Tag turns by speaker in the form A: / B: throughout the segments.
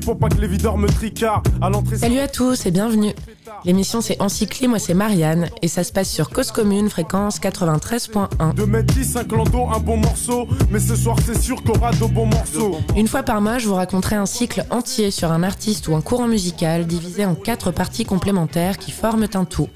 A: pour pas que les videurs me tricardent. À l'entrée.
B: Salut à tous et bienvenue. L'émission c'est Encyclé, moi c'est Marianne et ça se passe sur Cause Commune, fréquence 93.1.
A: De mettre 10, un clando, un bon morceau, mais ce soir c'est sûr qu'on aura de bons morceaux.
B: Une fois par mois, je vous raconterai un cycle entier sur un artiste ou un courant musical divisé en quatre parties complémentaires qui forment un tout.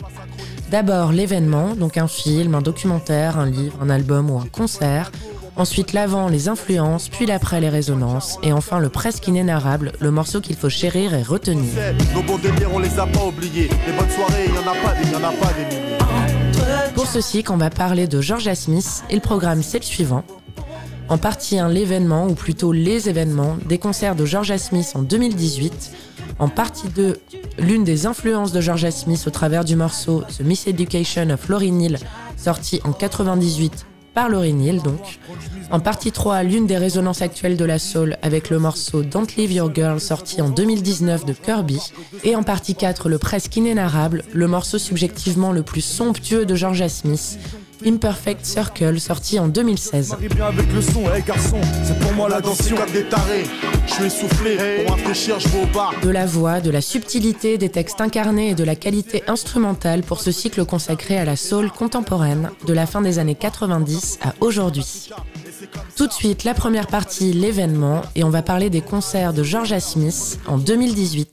B: D'abord l'événement, donc un film, un documentaire, un livre, un album ou un concert. Ensuite l'avant, les influences, puis l'après, les résonances. Et enfin le presque inénarrable, le morceau qu'il faut chérir et retenir.
A: Nos bons délires, on les a pas oubliés. Les bonnes soirées, y en a pas, y en a pas des milliers.
B: Pour ce cycle, on va parler de Georgia Smith et le programme c'est le suivant. En partie 1, l'événement, ou plutôt les événements, des concerts de Georgia Smith en 2018. En partie 2, l'une des influences de Georgia Smith au travers du morceau The Miss Education of Lauryn Hill, sorti en 98 par Lauryn Hill donc. En partie 3, l'une des résonances actuelles de la soul avec le morceau Don't Leave Your Girl sorti en 2019 de Kirby. Et en partie 4, le presque inénarrable, le morceau subjectivement le plus somptueux de Georgia Smith, Imperfect Circle, sorti en 2016.
A: Marie bien avec le son, hey garçon, c'est pour moi la dansion. Comme des tarés, je suis essoufflé, pour rafraîchir, je vais au bar.
B: De la voix, de la subtilité, des textes incarnés et de la qualité instrumentale pour ce cycle consacré à la soul contemporaine, de la fin des années 90 à aujourd'hui. Tout de suite, la première partie, l'événement, et on va parler des concerts de Georgia Smith en 2018.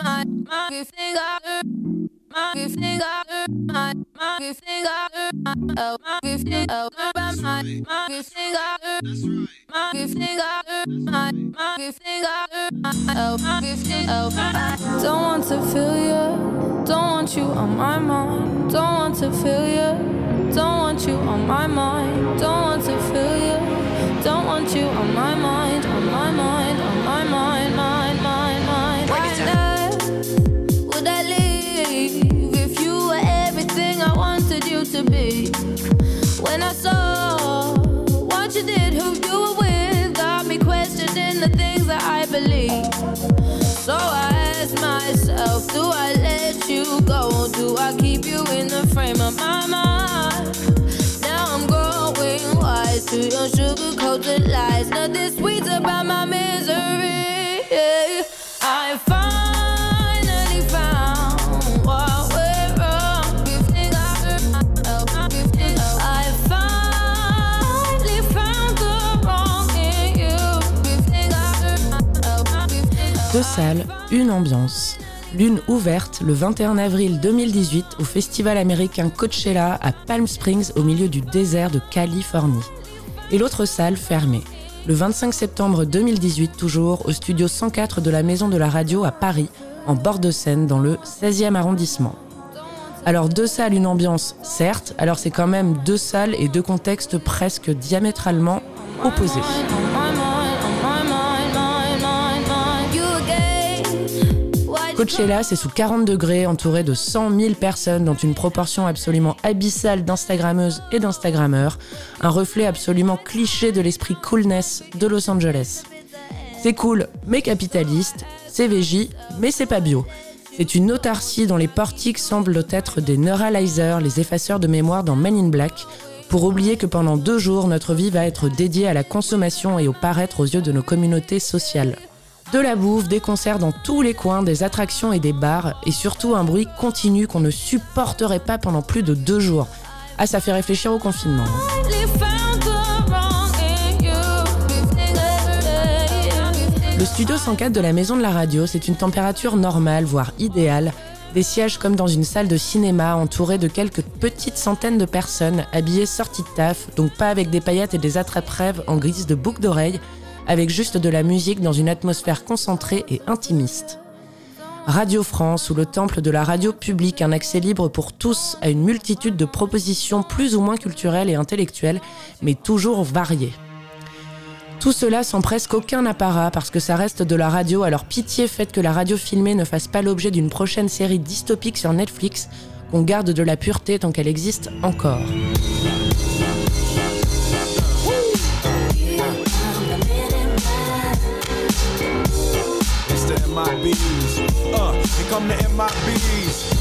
C: Don't want to feel you, don't want you on my mind. Don't want to feel you, don't want you on my mind. Don't want to feel you, don't want you on my mind, on my mind, on my mind, mind, to be? When I saw what you did, who you were with, got me questioning the things that I believe. So I ask myself, do I let you go? Do I keep you in the frame of my mind? Now I'm growing wise to your sugar-coated lies. Nothing sweet about my misery. I
B: Salles, une ambiance. L'une ouverte le 21 avril 2018 au festival américain Coachella à Palm Springs au milieu du désert de Californie. Et l'autre salle fermée. Le 25 septembre 2018 toujours au studio 104 de la Maison de la Radio à Paris, en bord de Seine dans le 16e arrondissement. Alors deux salles, une ambiance, certes, alors c'est quand même deux salles et deux contextes presque diamétralement opposés. Coachella, c'est sous 40 degrés, entouré de 100 000 personnes, dont une proportion absolument abyssale d'Instagrammeuses et d'Instagrammeurs, un reflet absolument cliché de l'esprit coolness de Los Angeles. C'est cool, mais capitaliste, c'est VJ, mais c'est pas bio. C'est une autarcie dont les portiques semblent être des neuralizers, les effaceurs de mémoire dans Men in Black, pour oublier que pendant deux jours, notre vie va être dédiée à la consommation et au paraître aux yeux de nos communautés sociales. De la bouffe, des concerts dans tous les coins, des attractions et des bars, et surtout un bruit continu qu'on ne supporterait pas pendant plus de deux jours. Ah, ça fait réfléchir au confinement. Le studio 104 de la Maison de la Radio, c'est une température normale, voire idéale. Des sièges comme dans une salle de cinéma entourés de quelques petites centaines de personnes habillées sorties de taf, donc pas avec des paillettes et des attrape-rêves en grise de boucles d'oreilles, avec juste de la musique dans une atmosphère concentrée et intimiste. Radio France ou le temple de la radio publique, un accès libre pour tous à une multitude de propositions plus ou moins culturelles et intellectuelles, mais toujours variées. Tout cela sans presque aucun apparat parce que ça reste de la radio, alors pitié faites que la radio filmée ne fasse pas l'objet d'une prochaine série dystopique sur Netflix, qu'on garde de la pureté tant qu'elle existe encore.
A: MIBs. Uh, here come the MIBs.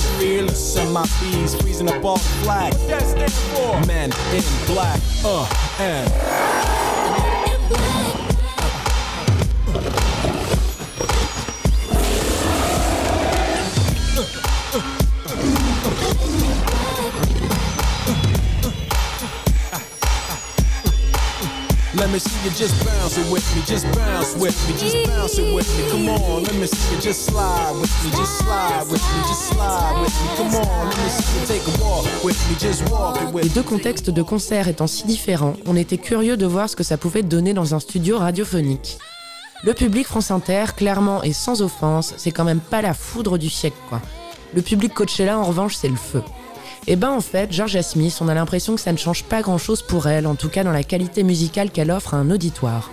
A: fearless. And my bees freezing up all the flag. What that stand for? Men in black. Uh, and. Let me see you just bounce it with me, just bounce with me, just bounce it with me. Come on, let me see you just slide with me, just slide with me, just slide with me. Come on, let me see you take a walk with me, just walk it with me.
B: Les deux contextes de concert étant si différents, on était curieux de voir ce que ça pouvait donner dans un studio radiophonique. Le public France Inter, clairement et sans offense, c'est quand même pas la foudre du siècle, quoi. Le public Coachella, en revanche, c'est le feu. Et eh ben en fait, Georgia Smith, on a l'impression que ça ne change pas grand-chose pour elle, en tout cas dans la qualité musicale qu'elle offre à un auditoire.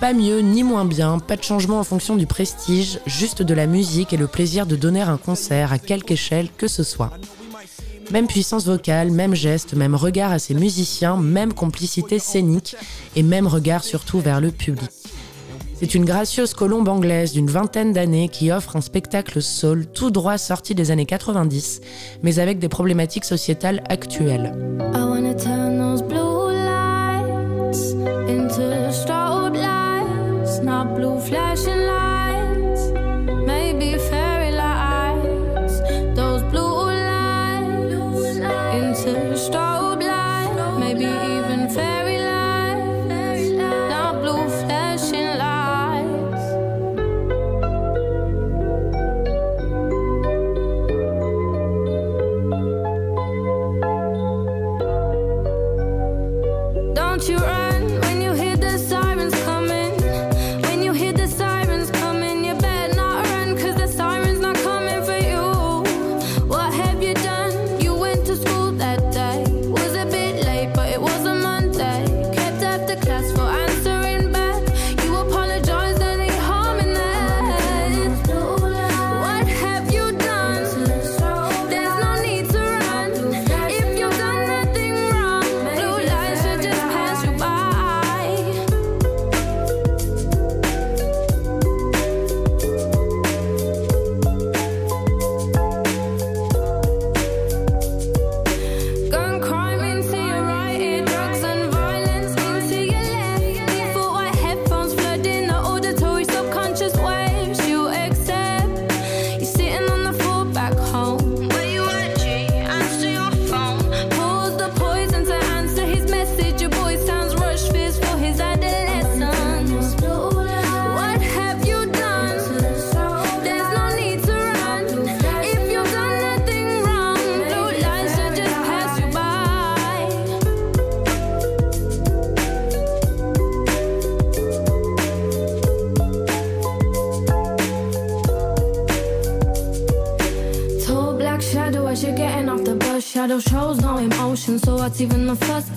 B: Pas mieux ni moins bien, pas de changement en fonction du prestige, juste de la musique et le plaisir de donner un concert à quelque échelle que ce soit. Même puissance vocale, même geste, même regard à ses musiciens, même complicité scénique et même regard surtout vers le public. C'est une gracieuse colombe anglaise d'une vingtaine d'années qui offre un spectacle soul tout droit sorti des années 90, mais avec des problématiques sociétales actuelles.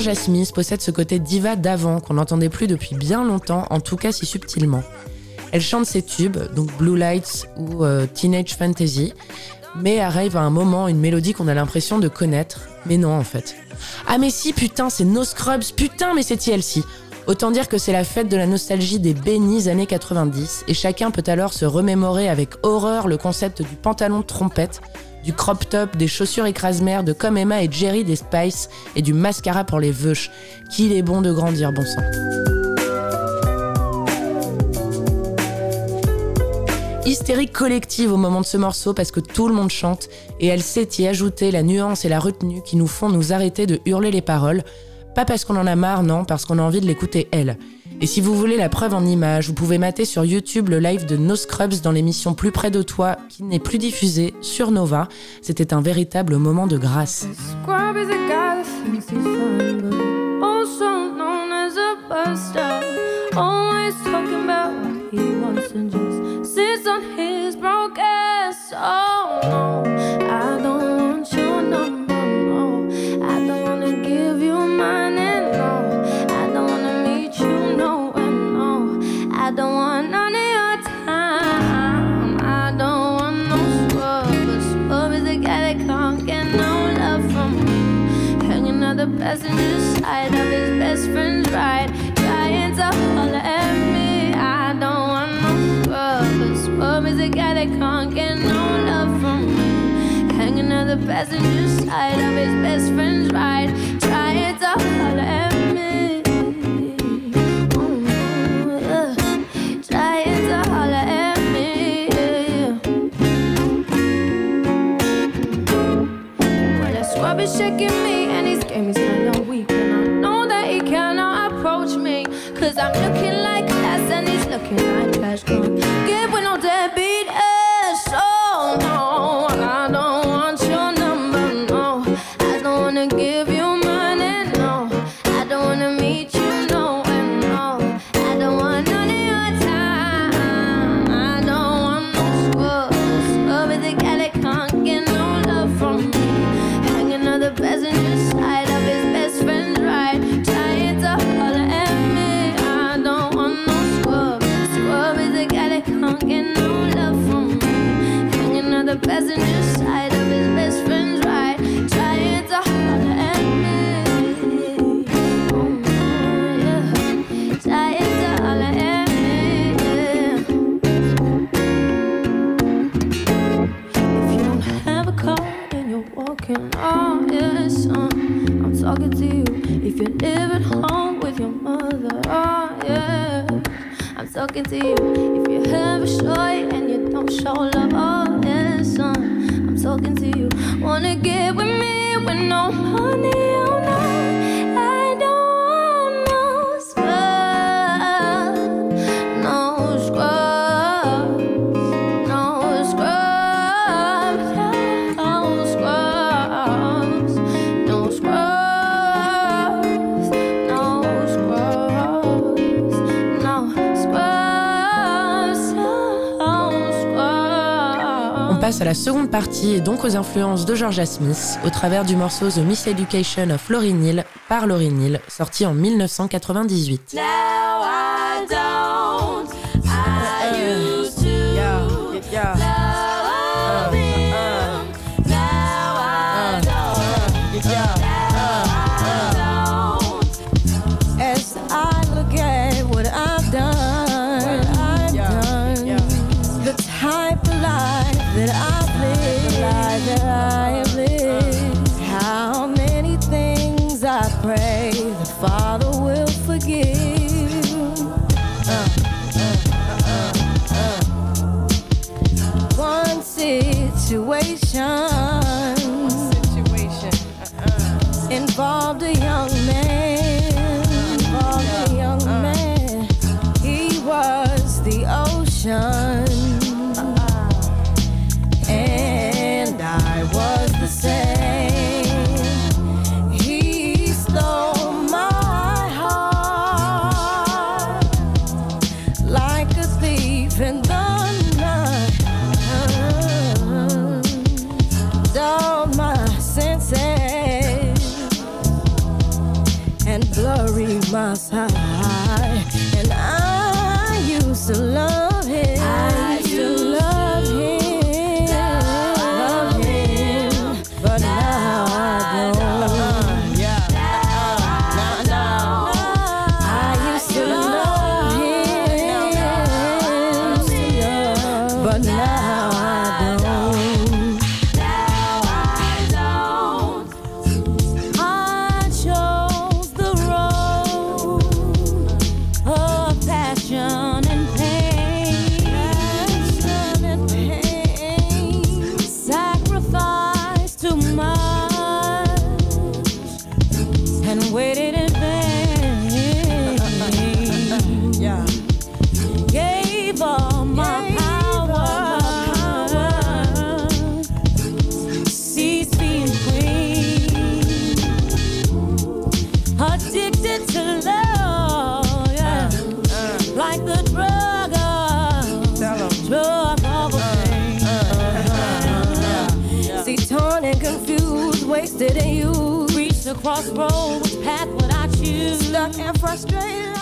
B: Georgia Smith possède ce côté diva d'avant qu'on n'entendait plus depuis bien longtemps, en tout cas si subtilement. Elle chante ses tubes, donc Blue Lights ou euh, Teenage Fantasy, mais arrive à un moment une mélodie qu'on a l'impression de connaître, mais non en fait. Ah mais si, putain, c'est No Scrubs, putain, mais c'est TLC. Autant dire que c'est la fête de la nostalgie des bénis années 90, et chacun peut alors se remémorer avec horreur le concept du pantalon trompette, du crop top, des chaussures écrase-mer, de comme Emma et Jerry des Spice et du mascara pour les veuches. Qu'il est bon de grandir, bon sang. Hystérie collective au moment de ce morceau parce que tout le monde chante et elle sait y ajouter la nuance et la retenue qui nous font nous arrêter de hurler les paroles. Pas parce qu'on en a marre, non, parce qu'on a envie de l'écouter elle. Et si vous voulez la preuve en image, vous pouvez mater sur YouTube le live de No Scrubs dans l'émission Plus près de toi qui n'est plus diffusée sur Nova. C'était un véritable moment de grâce.
C: Passenger side of his best friend's ride, trying to holler at me. I don't want no scrub, scrub is a guy that can't get no love from me. Hanging on the passenger side of his best friend's ride, trying to holler at me. Trying to holler at me. Well, that scrub is shaking me talking to you. If you have a shoy and you don't show love, oh yes, son, I'm talking to you. Wanna get with me with no money,
B: passe à la seconde partie et donc aux influences de Georgia Smith au travers du morceau The Miseducation of Lauryn Hill par Lauryn Hill, sorti en 1998.
C: Now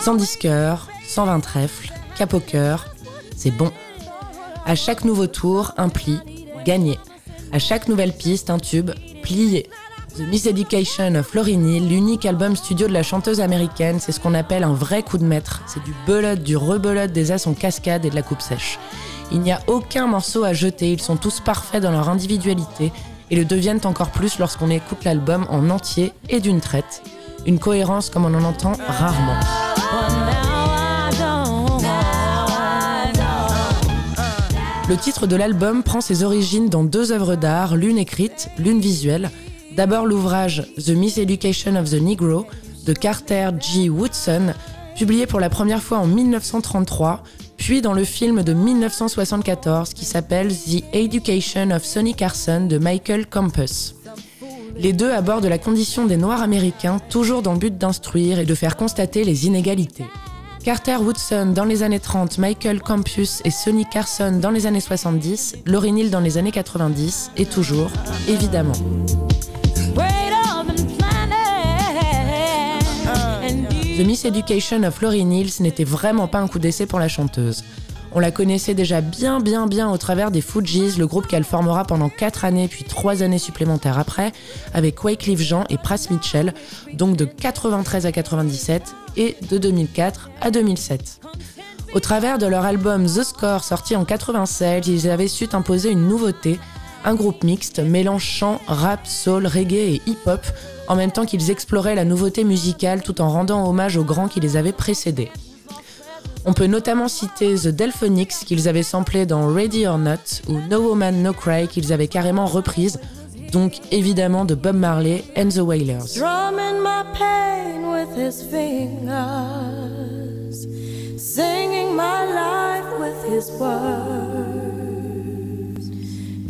B: 110 cœurs, 120 trèfles, cap au cœur, c'est bon. À chaque nouveau tour, un pli, gagné. À chaque nouvelle piste, un tube, plié. The Miseducation of Florini, l'unique album studio de la chanteuse américaine, c'est ce qu'on appelle un vrai coup de maître. C'est du belote, du rebelote, des as en cascade et de la coupe sèche. Il n'y a aucun morceau à jeter, ils sont tous parfaits dans leur individualité et le deviennent encore plus lorsqu'on écoute l'album en entier et d'une traite. Une cohérence comme on en entend rarement. Le titre de l'album prend ses origines dans deux œuvres d'art, l'une écrite, l'une visuelle. D'abord l'ouvrage The Miseducation of the Negro de Carter G. Woodson, publié pour la première fois en 1933, puis dans le film de 1974 qui s'appelle The Education of Sonny Carson de Michael Campus. Les deux abordent la condition des Noirs américains, toujours dans le but d'instruire et de faire constater les inégalités. Carter Woodson dans les années 30, Michael Campus et Sonny Carson dans les années 70, Lauryn Hill dans les années 90 et toujours, évidemment. The Miseducation of Lauryn Hill ce n'était vraiment pas un coup d'essai pour la chanteuse. On la connaissait déjà bien bien bien au travers des Fugees, le groupe qu'elle formera pendant 4 années puis 3 années supplémentaires après, avec Wycliffe Jean et Pras Mitchell, donc de 93 à 97 et de 2004 à 2007. Au travers de leur album The Score sorti en 96, ils avaient su imposer une nouveauté, un groupe mixte mêlant chant, rap, soul, reggae et hip-hop, en même temps qu'ils exploraient la nouveauté musicale tout en rendant hommage aux grands qui les avaient précédés. On peut notamment citer The Delphonics qu'ils avaient samplé dans Ready or Not ou No Woman No Cry qu'ils avaient carrément reprise, donc évidemment de Bob Marley and the Wailers.
D: Drumming my pain with his fingers, singing my life with his words,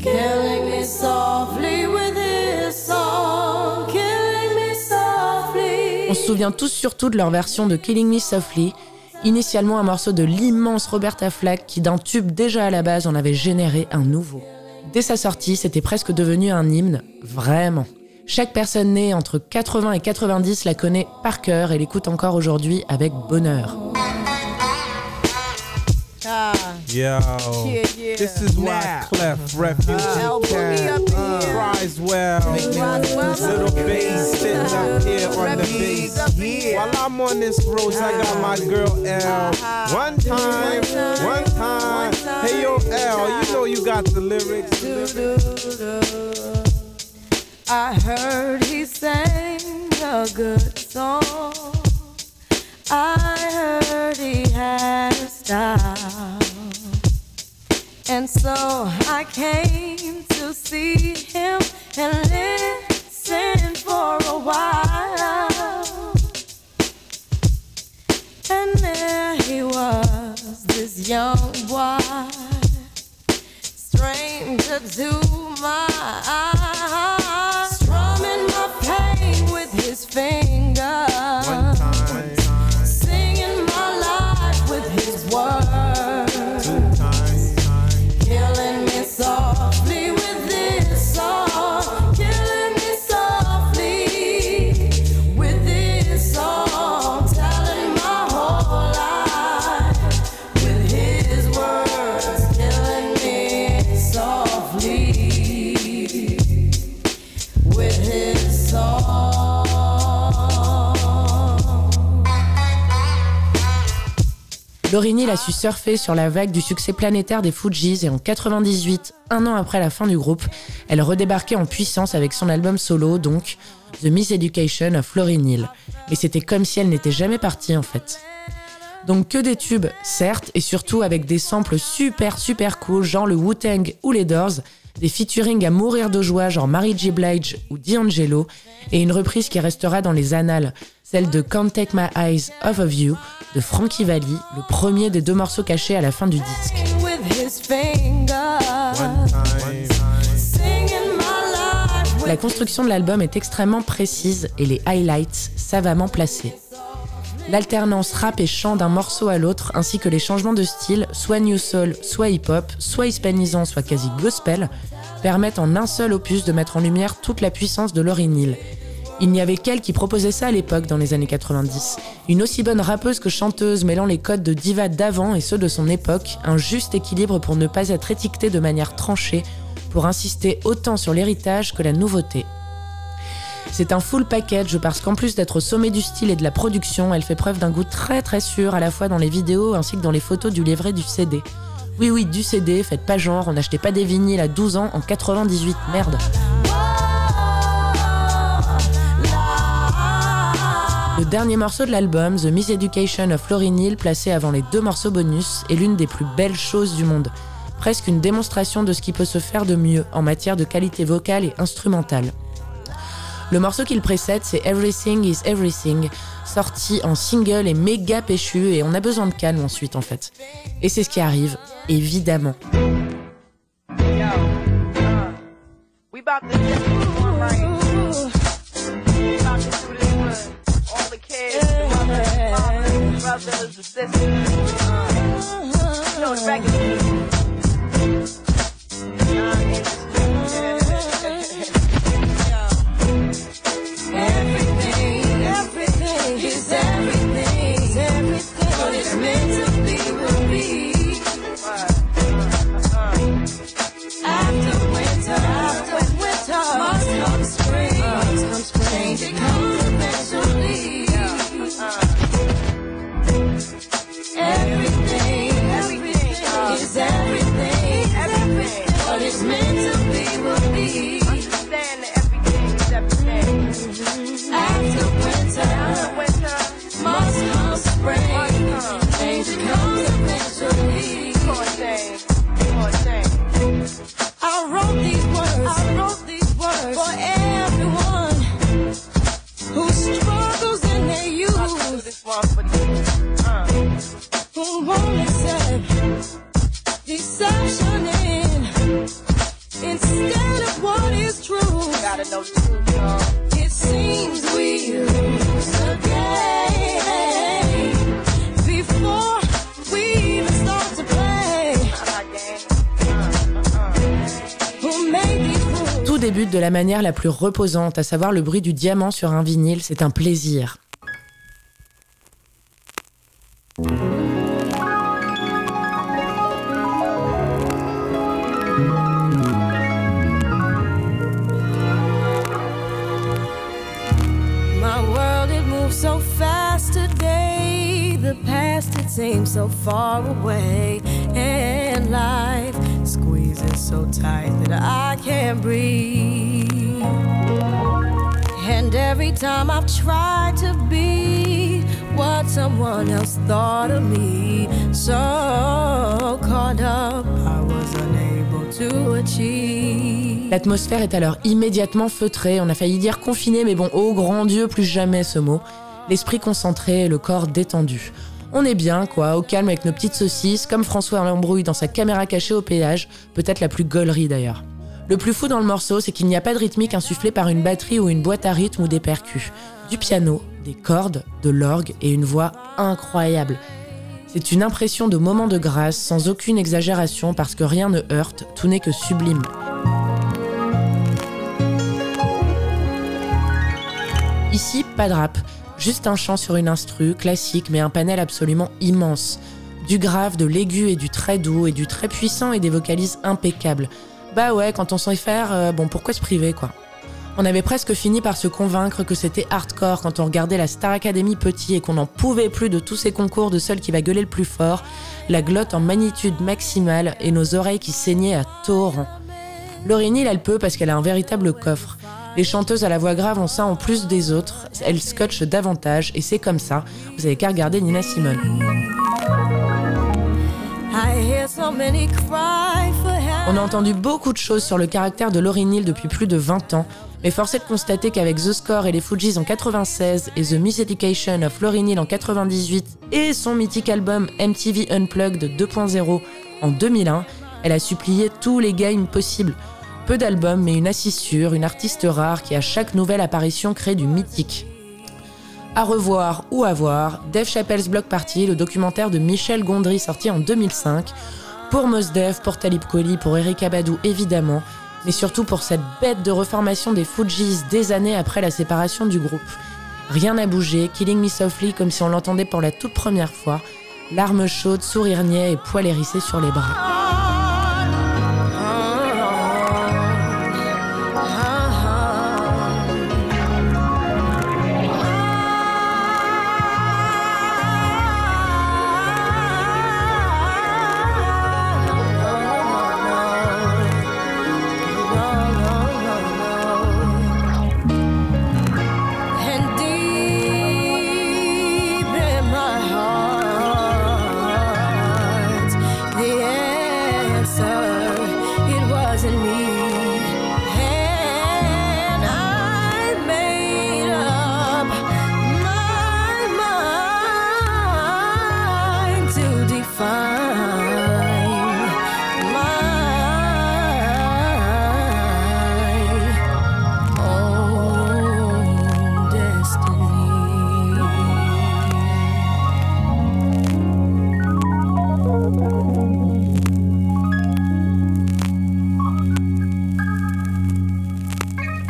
D: killing me softly with his song, killing me softly.
B: On se souvient tous surtout de leur version de Killing Me Softly, initialement un morceau de l'immense Roberta Flack qui d'un tube déjà à la base en avait généré un nouveau. Dès sa sortie, c'était presque devenu un hymne, vraiment. Chaque personne née entre 80 et 90 la connaît par cœur et l'écoute encore aujourd'hui avec bonheur.
E: Yo, this is why Clef Refuge Camp cries well. Little bass sitting up here on the bass. While I'm on this road, I got my girl L. One time, one time. Hey yo, L, you know you got the lyrics.
D: I heard he sang a good song. I heard he had a style. And so I came to see him and listen for a while. And there he was, this young boy, stranger to my eyes, strumming my pain with his fingers,
B: Hill a su surfer sur la vague du succès planétaire des Fujis et en 98, un an après la fin du groupe, elle redébarquait en puissance avec son album solo, donc The Miseducation of Lauryn Hill. Mais c'était comme si elle n'était jamais partie en fait. Donc que des tubes, certes, et surtout avec des samples super super cool, genre le Wu-Tang ou les Doors, des featuring à mourir de joie, genre Mary J. Blige ou D'Angelo, et une reprise qui restera dans les annales, celle de Can't Take My Eyes Off of You de Frankie Valli, le premier des deux morceaux cachés à la fin du disque. La construction de l'album est extrêmement précise et les highlights savamment placés. L'alternance rap et chant d'un morceau à l'autre, ainsi que les changements de style, soit new soul, soit hip-hop, soit hispanisant, soit quasi gospel, permettent en un seul opus de mettre en lumière toute la puissance de Lauryn Hill. Il n'y avait qu'elle qui proposait ça à l'époque dans les années 90. Une aussi bonne rappeuse que chanteuse mêlant les codes de diva d'avant et ceux de son époque, un juste équilibre pour ne pas être étiquetée de manière tranchée, pour insister autant sur l'héritage que la nouveauté. C'est un full package parce qu'en plus d'être au sommet du style et de la production, elle fait preuve d'un goût très très sûr à la fois dans les vidéos ainsi que dans les photos du livret du CD. Oui oui, du CD, faites pas genre, on n'achetait pas des vinyles à 12 ans en 98, merde. Le dernier morceau de l'album, The Miseducation of Lauryn Hill, placé avant les deux morceaux bonus, est l'une des plus belles choses du monde. Presque une démonstration de ce qui peut se faire de mieux en matière de qualité vocale et instrumentale. Le morceau qui le précède, c'est Everything is Everything, sorti en single et méga péchu, et on a besoin de calme ensuite en fait. Et c'est ce qui arrive, évidemment. No does. Uh, you know, regular. Manière la plus reposante, à savoir le bruit du diamant sur un vinyle, c'est un plaisir. L'atmosphère est alors immédiatement feutrée, on a failli dire confiné, mais bon, oh grand Dieu, plus jamais ce mot. L'esprit concentré le corps détendu. On est bien, quoi, au calme avec nos petites saucisses, comme François l'embrouille dans sa caméra cachée au péage, peut-être la plus gaulerie d'ailleurs. Le plus fou dans le morceau, c'est qu'il n'y a pas de rythmique insufflée par une batterie ou une boîte à rythme ou des percus. Du piano, des cordes, de l'orgue et une voix incroyable. C'est une impression de moment de grâce, sans aucune exagération, parce que rien ne heurte, tout n'est que sublime. Ici, pas de rap, Juste un chant sur une instru, classique, mais un panel absolument immense. Du grave, de l'aigu et du très doux, et du très puissant et des vocalises impeccables. Bah ouais, quand on sait faire, euh, bon, pourquoi se priver, quoi? On avait presque fini par se convaincre que c'était hardcore quand on regardait la Star Academy petit et qu'on n'en pouvait plus de tous ces concours de seul qui va gueuler le plus fort, la glotte en magnitude maximale et nos oreilles qui saignaient à torrent. Laurie Neal, elle peut parce qu'elle a un véritable coffre. Les chanteuses à la voix grave ont ça en plus des autres, elles scotchent davantage et c'est comme ça. Vous avez qu'à regarder Nina Simone. On a entendu beaucoup de choses sur le caractère de Laurie Neal depuis plus de 20 ans, mais force est de constater qu'avec The Score et les Fujis en 96 et The Miss Education of Laurie Neal en 98 et son mythique album MTV Unplugged 2.0 en 2001, elle a supplié tous les games possibles. Peu d'albums, mais une assise sûre, une artiste rare qui à chaque nouvelle apparition crée du mythique. À revoir ou à voir, Dave Chappelle's Block Party, le documentaire de Michel Gondry sorti en 2005, pour Mos Def, pour Talib Kweli, pour Eric Abadou évidemment, mais surtout pour cette bête de reformation des Fujis des années après la séparation du groupe. Rien n'a bougé, Killing Me Softly comme si on l'entendait pour la toute première fois, larmes chaudes, sourire niais et poils hérissés sur les bras.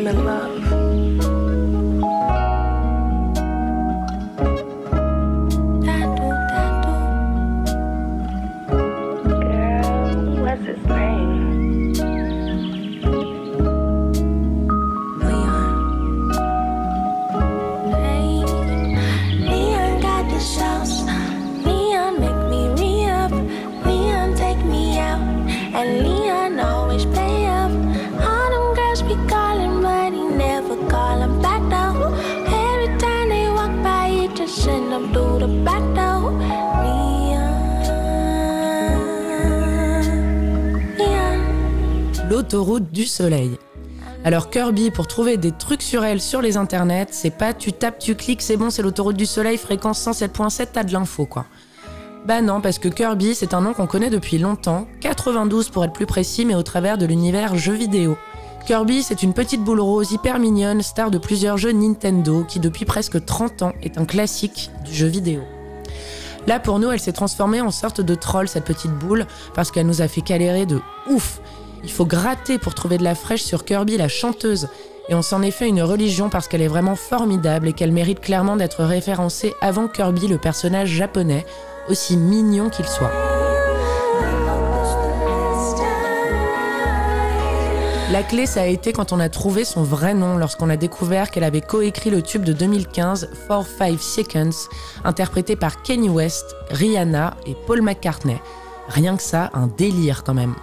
B: I'm in love. Alors Kirby, pour trouver des trucs sur elle sur les internets, c'est pas tu tapes, tu cliques, c'est bon, c'est l'autoroute du soleil, fréquence 107.7, t'as de l'info quoi. Bah non, parce que Kirby, c'est un nom qu'on connaît depuis longtemps, 92 pour être plus précis, mais au travers de l'univers jeux vidéo. Kirby, c'est une petite boule rose hyper mignonne, star de plusieurs jeux Nintendo, qui depuis presque 30 ans est un classique du jeu vidéo. Là, pour nous, elle s'est transformée en sorte de troll, cette petite boule, parce qu'elle nous a fait galérer de ouf. Il faut gratter pour trouver de la fraîche sur Kirby, la chanteuse. Et on s'en est fait une religion parce qu'elle est vraiment formidable et qu'elle mérite clairement d'être référencée avant Kirby, le personnage japonais, aussi mignon qu'il soit. La clé, ça a été quand on a trouvé son vrai nom, lorsqu'on a découvert qu'elle avait coécrit le tube de 2015, 4-5 Seconds, interprété par Kanye West, Rihanna et Paul McCartney. Rien que ça, un délire quand même.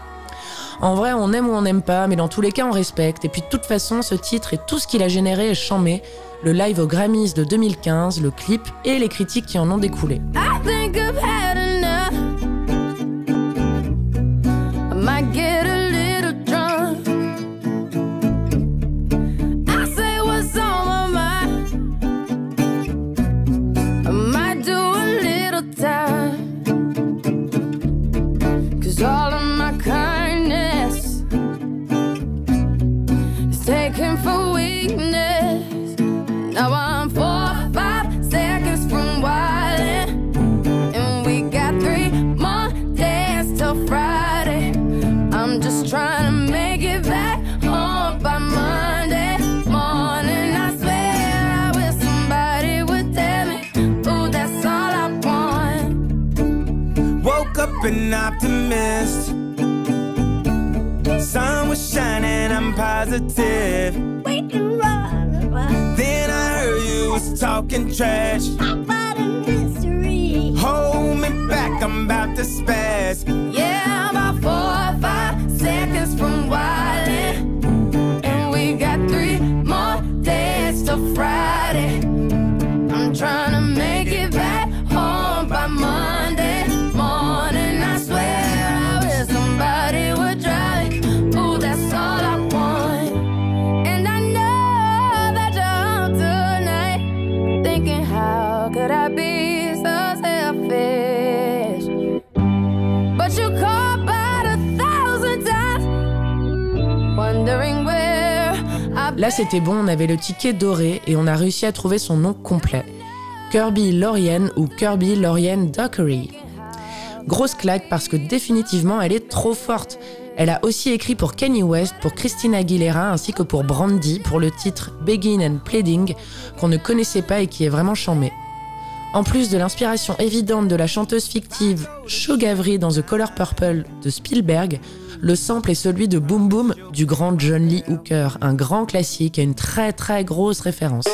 B: En vrai, on aime ou on n'aime pas, mais dans tous les cas, on respecte. Et puis de toute façon, ce titre et tout ce qu'il a généré est chambé. Le live au Grammys de 2015, le clip et les critiques qui en ont découlé.
C: Positive. Then I heard you was talking trash. Hold me back, I'm about to spaz.
F: Là, c'était bon, on avait le ticket doré et on a réussi à trouver son nom complet. Kirby Laurienne ou Kirby Laurienne Dockery. Grosse claque parce que définitivement, elle est trop forte. Elle a aussi écrit pour Kanye West, pour Christina Aguilera ainsi que pour Brandy pour le titre Begin and Pleading qu'on ne connaissait pas et qui est vraiment chambé. En plus de l'inspiration évidente de la chanteuse fictive Shogavri dans The Color Purple de Spielberg, le sample est celui de Boom Boom du grand John Lee Hooker, un grand classique et une très très grosse référence.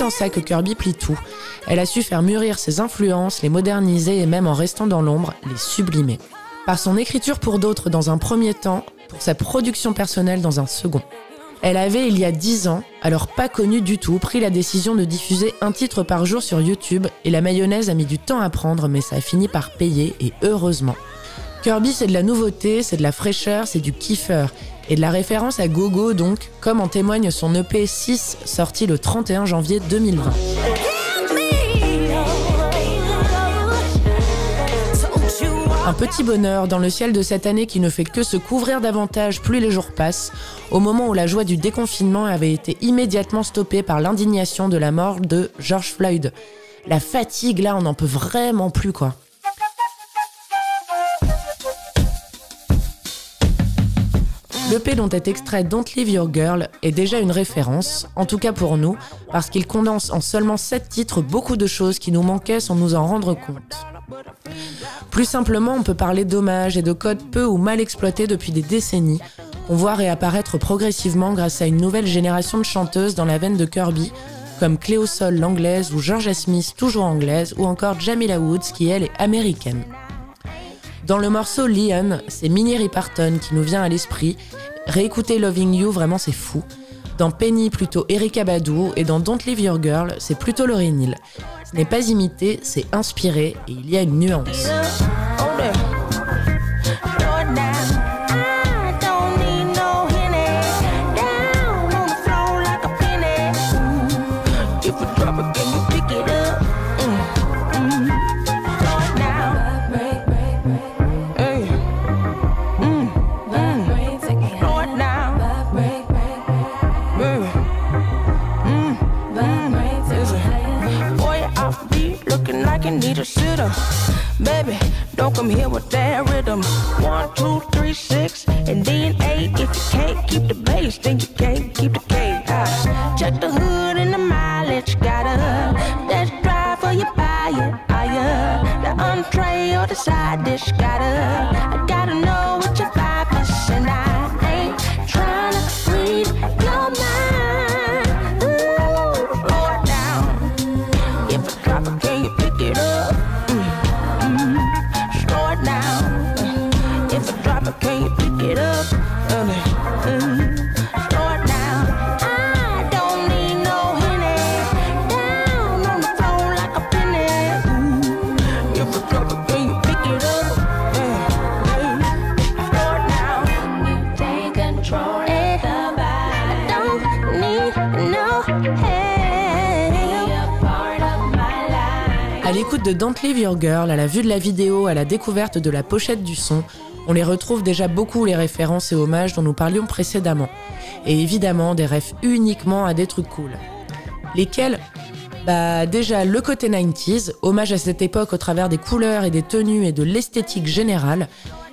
F: C'est en ça que Kirby plie tout. Elle a su faire mûrir ses influences, les moderniser et même en restant dans l'ombre, les sublimer. Par son écriture pour d'autres dans un premier temps, pour sa production personnelle dans un second. Elle avait, il y a 10 ans, alors pas connue du tout, pris la décision de diffuser un titre par jour sur YouTube et la mayonnaise a mis du temps à prendre mais ça a fini par payer et heureusement. Kirby c'est de la nouveauté, c'est de la fraîcheur, c'est du kiffer et de la référence à Gogo donc, comme en témoigne son EP 6 sorti le 31 janvier 2020. Un petit bonheur dans le ciel de cette année qui ne fait que se couvrir davantage plus les jours passent, au moment où la joie du déconfinement avait été immédiatement stoppée par l'indignation de la mort de George Floyd. La fatigue, là, on n'en peut vraiment plus, quoi. L'EP dont est extrait Don't Leave Your Girl est déjà une référence, en tout cas pour nous, parce qu'il condense en seulement 7 titres beaucoup de choses qui nous manquaient sans nous en rendre compte. Plus simplement, on peut parler d'hommages et de codes peu ou mal exploités depuis des décennies, qu'on voit réapparaître progressivement grâce à une nouvelle génération de chanteuses dans la veine de Kirby, comme Cléo Sol l'anglaise ou Georgia Smith toujours anglaise, ou encore Jamila Woods qui elle est américaine. Dans le morceau Leon, c'est Minnie Riperton qui nous vient à l'esprit. Réécouter Loving You, vraiment c'est fou.
B: Dans Penny, plutôt Erika Badu, et dans Don't Leave Your Girl, c'est plutôt Laurie Neal. Ce n'est pas imité, c'est inspiré, et il y a une nuance.
G: Don't come here with that rhythm. One, two,
B: Girl, à la vue de la vidéo, à la découverte de la pochette du son, on les retrouve déjà beaucoup les références et hommages dont nous parlions précédemment. Et évidemment des refs uniquement à des trucs cool. Lesquels? Bah déjà le côté 90s, hommage à cette époque au travers des couleurs et des tenues et de l'esthétique générale.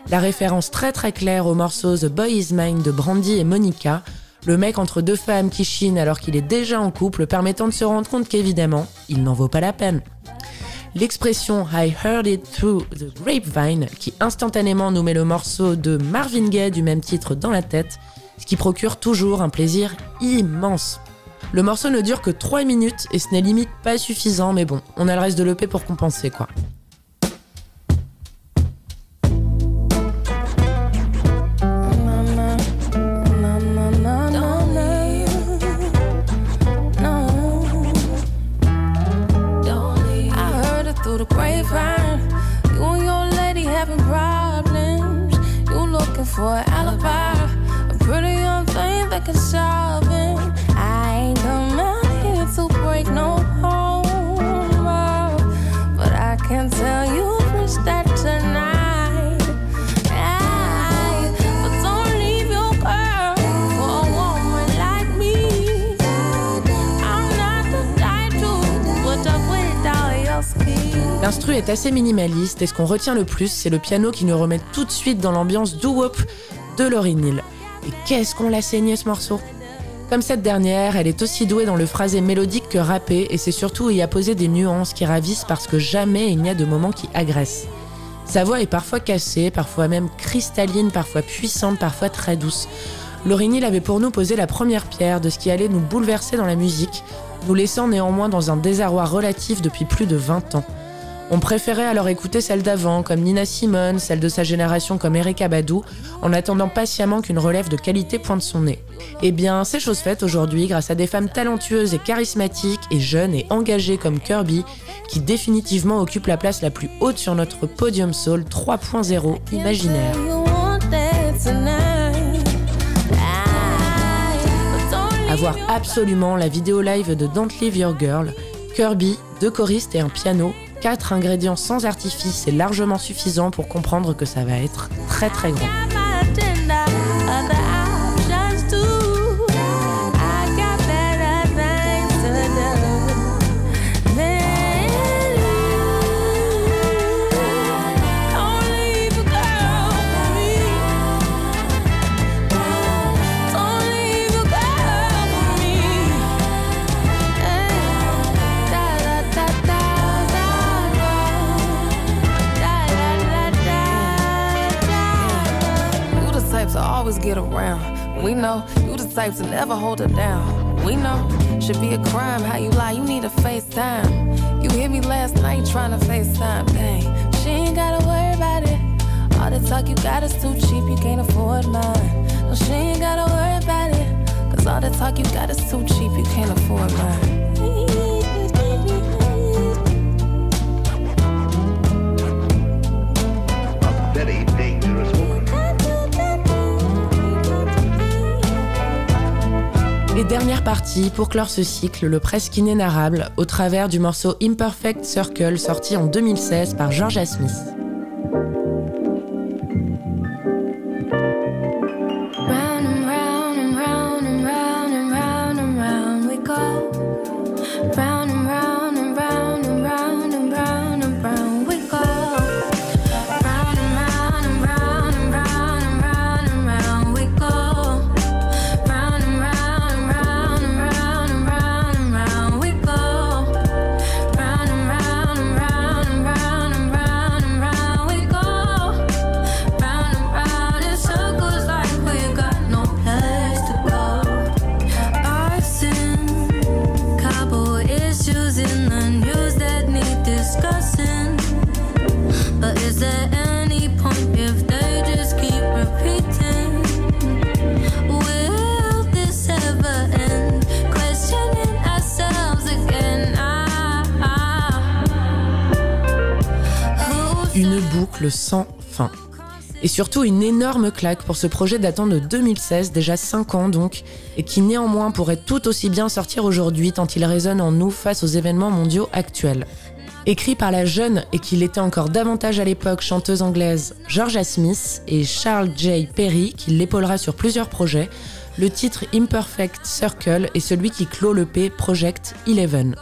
B: La référence très très claire au morceau The Boy Is Mine de Brandy et Monica, le mec entre deux femmes qui chine alors qu'il est déjà en couple, permettant de se rendre compte qu'évidemment, il n'en vaut pas la peine. L'expression I heard it through the grapevine, qui instantanément nous met le morceau de Marvin Gaye du même titre dans la tête, ce qui procure toujours un plaisir immense. Le morceau ne dure que 3 minutes et ce n'est limite pas suffisant, mais bon, on a le reste de l'EP pour compenser quoi.
D: For
B: L'instru est assez minimaliste et ce qu'on retient le plus, c'est le piano qui nous remet tout de suite dans l'ambiance doo-wop de Laurie Neal. Et qu'est-ce qu'on l'a saigné ce morceau? Comme cette dernière, elle est aussi douée dans le phrasé mélodique que rappé et c'est surtout y poser des nuances qui ravissent parce que jamais il n'y a de moments qui agressent. Sa voix est parfois cassée, parfois même cristalline, parfois puissante, parfois très douce. Laurie Neal avait pour nous posé la première pierre de ce qui allait nous bouleverser dans la musique, nous laissant néanmoins dans un désarroi relatif depuis plus de 20 ans. On préférait alors écouter celle d'avant, comme Nina Simone, celle de sa génération comme Erika Badu, en attendant patiemment qu'une relève de qualité pointe son nez. Eh bien, c'est chose faite aujourd'hui grâce à des femmes talentueuses et charismatiques et jeunes et engagées comme Kirby, qui définitivement occupent la place la plus haute sur notre podium soul 3.0 imaginaire. À voir absolument la vidéo live de Don't Leave Your Girl, Kirby, deux choristes et un piano 4 ingrédients sans artifice est largement suffisant pour comprendre que ça va être très très grand.
D: Always get around. We know you the type to never hold her down. We know should be a crime how you lie. You need a FaceTime. You hit me last night trying to FaceTime. Dang, she ain't gotta worry about it. All the talk you got is too cheap. You can't afford mine. No, she ain't gotta worry about it. Cause
C: all the talk you got is too cheap, you can't afford mine.
B: Et dernière partie pour clore ce cycle, le presque inénarrable, au travers du morceau Imperfect Circle sorti en 2016 par Georgia Smith. Une énorme claque pour ce projet datant de 2016, déjà 5 ans donc, et qui néanmoins pourrait tout aussi bien sortir aujourd'hui tant il résonne en nous face aux événements mondiaux actuels. Écrit par la jeune et qu'il était encore davantage à l'époque chanteuse anglaise Georgia Smith et Charles J. Perry qui l'épaulera sur plusieurs projets, le titre Imperfect Circle est celui qui clôt le P Project Eleven.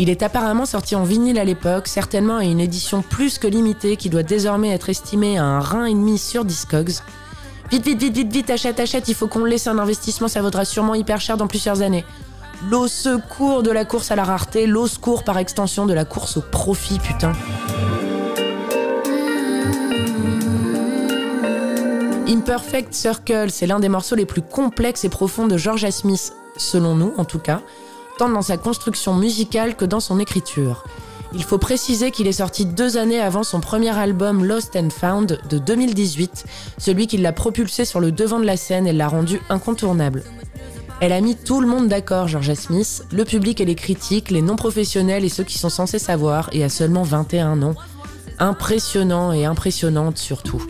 B: Il est apparemment sorti en vinyle à l'époque, certainement à une édition plus que limitée qui doit désormais être estimée à un rein et demi sur Discogs. Vite, vite, vite, vite, vite, achète, achète, il faut qu'on laisse un investissement, ça vaudra sûrement hyper cher dans plusieurs années. L'eau secours de la course à la rareté, l'eau secours par extension de la course au profit, putain. Imperfect Circle, c'est l'un des morceaux les plus complexes et profonds de Georgia Smith, selon nous en tout cas, dans sa construction musicale que dans son écriture. Il faut préciser qu'il est sorti deux années avant son premier album Lost and Found de 2018, celui qui l'a propulsé sur le devant de la scène et l'a rendu incontournable. Elle a mis tout le monde d'accord, Georgia Smith, le public et les critiques, les non-professionnels et ceux qui sont censés savoir, et à seulement 21 ans. Impressionnant et impressionnante surtout.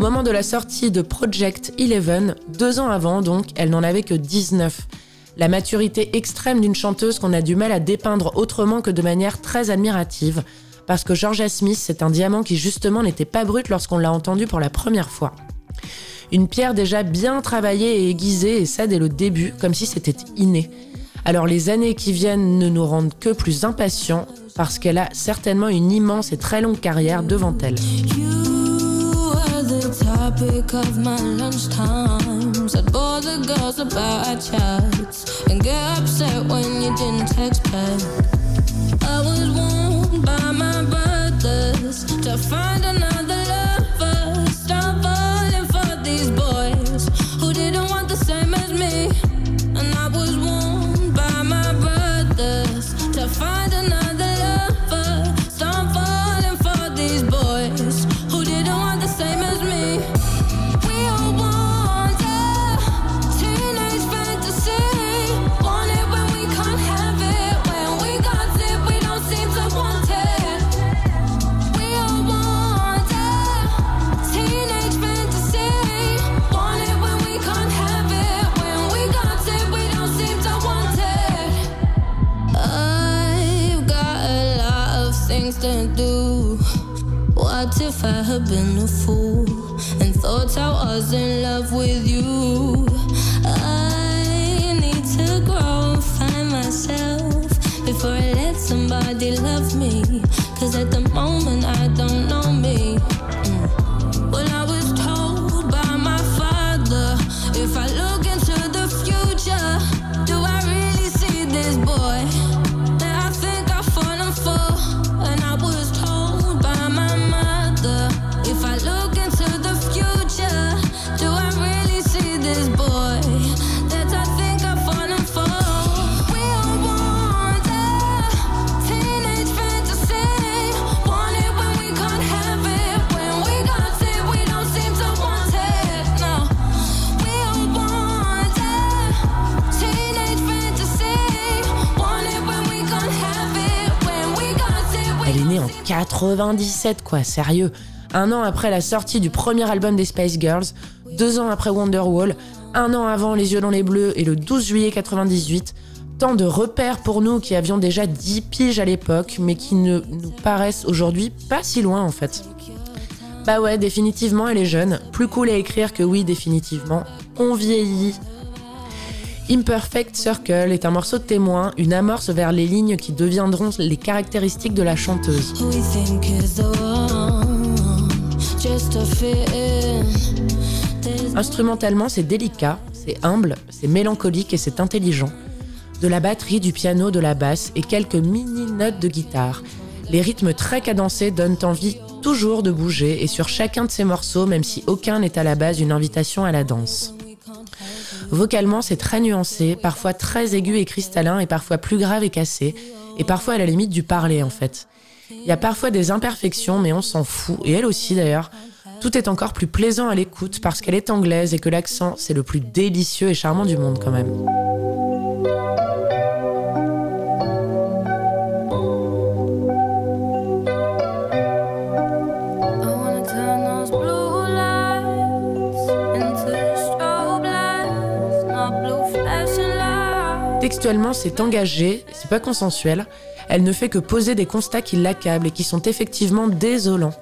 B: Au moment de la sortie de Project Eleven, deux ans avant donc, elle n'en avait que 19. La maturité extrême d'une chanteuse qu'on a du mal à dépeindre autrement que de manière très admirative, parce que Georgia Smith, c'est un diamant qui justement n'était pas brut lorsqu'on l'a entendu pour la première fois. Une pierre déjà bien travaillée et aiguisée, et ça dès le début, comme si c'était inné. Alors les années qui viennent ne nous rendent que plus impatients, parce qu'elle a certainement une immense et très longue carrière devant elle.
C: Topic of my lunchtimes. I'd bore the girls about our chats and get upset when you didn't text back. I was warned by my brothers to find another things to do. What if I had been a fool and thought I was in love with you? I need to grow and find myself before I let somebody love me. Cause at the moment I don't know me. Mm. Well,
B: 97 quoi, sérieux. Un an après la sortie du premier album des Space Girls, deux ans après Wonderwall, un an avant Les yeux dans les bleus et le 12 juillet 98, tant de repères pour nous qui avions déjà 10 piges à l'époque, mais qui ne nous paraissent aujourd'hui pas si loin en fait. Bah ouais, définitivement elle est jeune, plus cool à écrire que oui, définitivement, on vieillit. Imperfect Circle est un morceau de témoin, une amorce vers les lignes qui deviendront les caractéristiques de la chanteuse. Instrumentalement, c'est délicat, c'est humble, c'est mélancolique et c'est intelligent. De la batterie, du piano, de la basse et quelques mini-notes de guitare. Les rythmes très cadencés donnent envie toujours de bouger et sur chacun de ces morceaux, même si aucun n'est à la base une invitation à la danse. Vocalement, c'est très nuancé, parfois très aigu et cristallin et parfois plus grave et cassé, et parfois à la limite du parler en fait. Il y a parfois des imperfections, mais on s'en fout, et elle aussi d'ailleurs. Tout est encore plus plaisant à l'écoute parce qu'elle est anglaise et que l'accent, c'est le plus délicieux et charmant du monde quand même. Textuellement, c'est engagé, c'est pas consensuel. Elle ne fait que poser des constats qui l'accablent et qui sont effectivement désolants,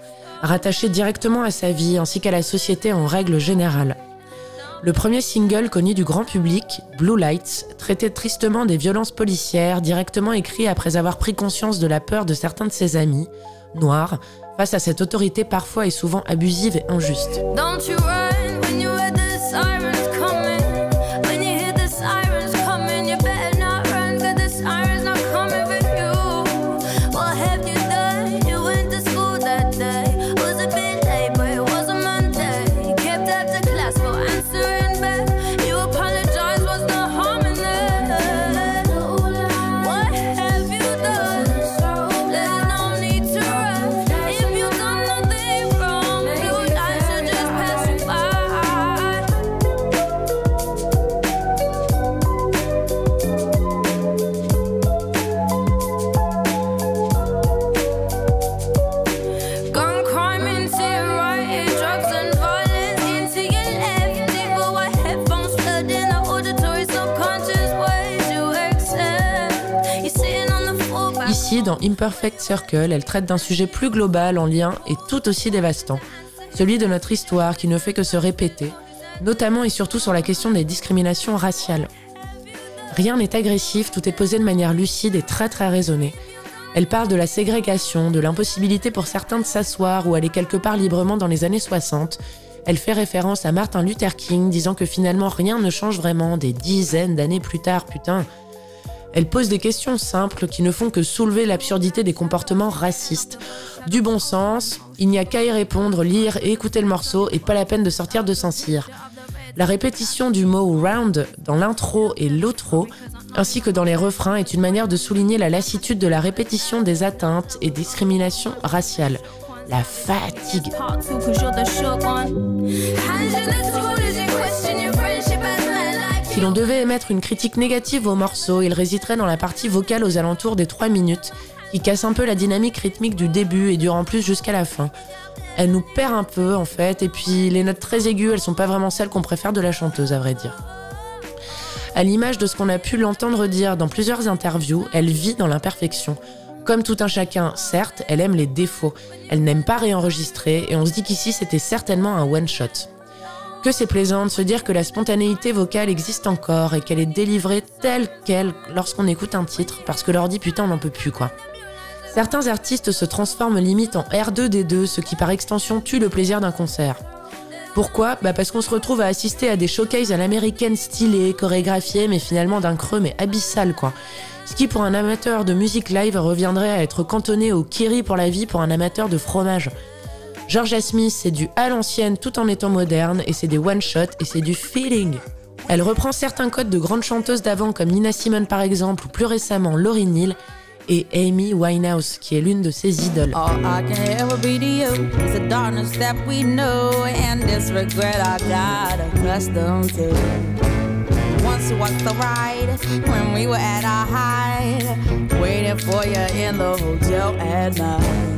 B: rattachés directement à sa vie ainsi qu'à la société en règle générale. Le premier single connu du grand public, Blue Lights, traitait tristement des violences policières, directement écrit après avoir pris conscience de la peur de certains de ses amis, noirs, face à cette autorité parfois et souvent abusive et injuste. Dans Imperfect Circle, elle traite d'un sujet plus global en lien et tout aussi dévastant, celui de notre histoire qui ne fait que se répéter, notamment et surtout sur la question des discriminations raciales. Rien n'est agressif, tout est posé de manière lucide et très très raisonnée. Elle parle de la ségrégation, de l'impossibilité pour certains de s'asseoir ou aller quelque part librement dans les années 60. Elle fait référence à Martin Luther King disant que finalement rien ne change vraiment des dizaines d'années plus tard, putain. Elle pose des questions simples qui ne font que soulever l'absurdité des comportements racistes. Du bon sens, il n'y a qu'à y répondre, lire et écouter le morceau et pas la peine de sortir de Saint-Cyr. La répétition du mot round dans l'intro et l'outro, ainsi que dans les refrains, est une manière de souligner la lassitude de la répétition des atteintes et discriminations raciales. La fatigue. Si l'on devait émettre une critique négative au morceau, il résiderait dans la partie vocale aux alentours des 3 minutes, qui casse un peu la dynamique rythmique du début et dure en plus jusqu'à la fin. Elle nous perd un peu en fait, et puis les notes très aiguës, elles sont pas vraiment celles qu'on préfère de la chanteuse à vrai dire. À l'image de ce qu'on a pu l'entendre dire dans plusieurs interviews, elle vit dans l'imperfection. Comme tout un chacun, certes, elle aime les défauts. Elle n'aime pas réenregistrer, et on se dit qu'ici c'était certainement un one-shot que c'est plaisant de se dire que la spontanéité vocale existe encore et qu'elle est délivrée telle qu'elle lorsqu'on écoute un titre, parce que leur dit putain on n'en peut plus quoi. Certains artistes se transforment limite en R2D2, ce qui par extension tue le plaisir d'un concert. Pourquoi? Bah parce qu'on se retrouve à assister à des showcases à l'américaine stylées, chorégraphiées, mais finalement d'un creux mais abyssal quoi. Ce qui pour un amateur de musique live reviendrait à être cantonné au kiri pour la vie pour un amateur de fromage. Georgia Smith, c'est du à l'ancienne tout en étant moderne, et c'est des one-shots, et c'est du feeling. Elle reprend certains codes de grandes chanteuses d'avant, comme Nina Simone par exemple, ou plus récemment Laurie Neal, et Amy Winehouse, qui est l'une de ses idoles. Once the ride when we were at our waiting for you in the hotel at night.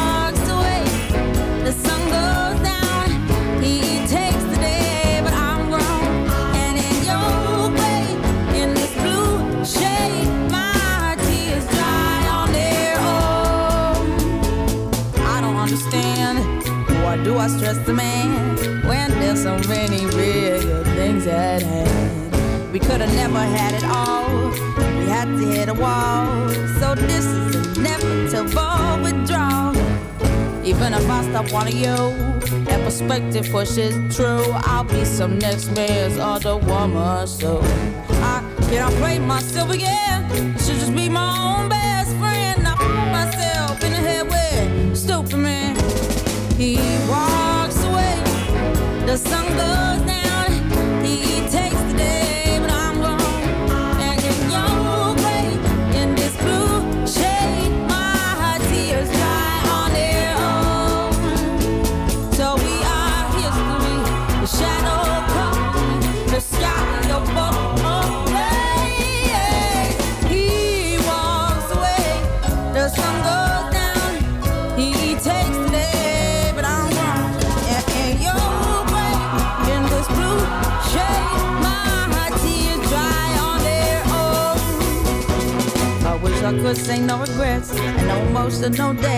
D: I stress the man when there's so many real things at hand? We could have never had it all. We had to hit a wall. So this is inevitable withdrawal. Even if I stop wanting you, that perspective pushes true. I'll be some next man's other woman, so I cannot play myself again. Should just be my own best friend. I put myself in the head with stupid man. He walks the sun goes no emotional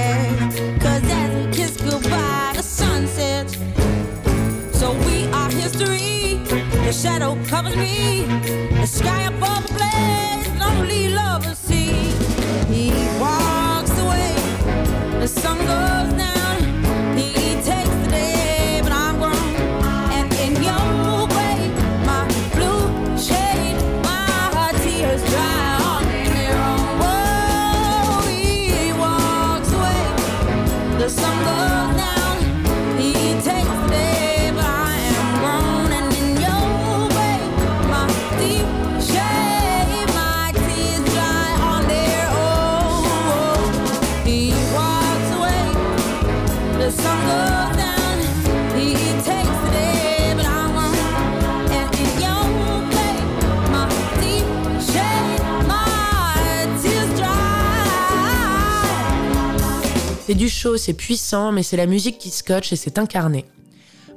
B: C'est puissant, mais c'est la musique qui scotche et c'est incarné.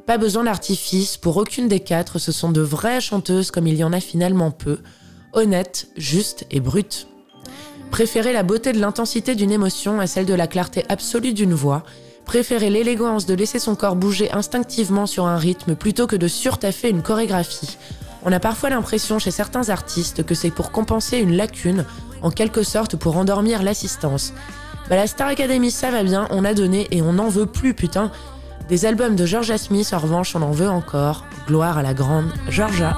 B: Pas besoin d'artifice, pour aucune des quatre, ce sont de vraies chanteuses comme il y en a finalement peu, honnêtes, justes et brutes. Préférez la beauté de l'intensité d'une émotion à celle de la clarté absolue d'une voix, préférez l'élégance de laisser son corps bouger instinctivement sur un rythme plutôt que de surtaffer une chorégraphie. On a parfois l'impression chez certains artistes que c'est pour compenser une lacune, en quelque sorte pour endormir l'assistance. Bah la Star Academy ça va bien, on a donné et on n'en veut plus putain. Des albums de Georgia Smith en revanche on en veut encore. Gloire à la grande Georgia.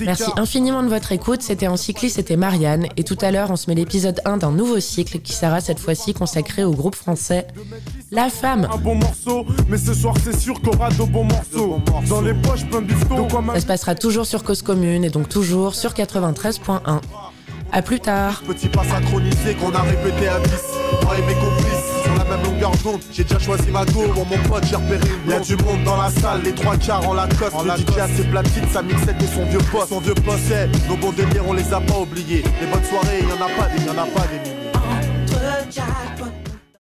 B: Merci infiniment de votre écoute. C'était en cycliste, c'était Marianne. Et tout à l'heure, on se met l'épisode 1 d'un nouveau cycle qui sera cette fois-ci consacré au groupe français La Femme.
H: Un bon morceau, mais ce soir c'est sûr qu'on aura de bons morceaux. Dans les poches, plein.
B: Ça se passera toujours sur Cause Commune et donc toujours sur 93.1. A plus tard.
I: Petit pas synchronisé qu'on a répété à 10. Moi et mes complices j'ai déjà choisi ma go, mon pote j'ai repéré une Y'a du monde dans la salle, les trois quarts en la coste En la DJ assez platine, sa mixette et son vieux poste. Son vieux poste, hey, nos bons délires on les a pas oubliés. Les bonnes soirées, y'en a pas des, y'en a pas des Entre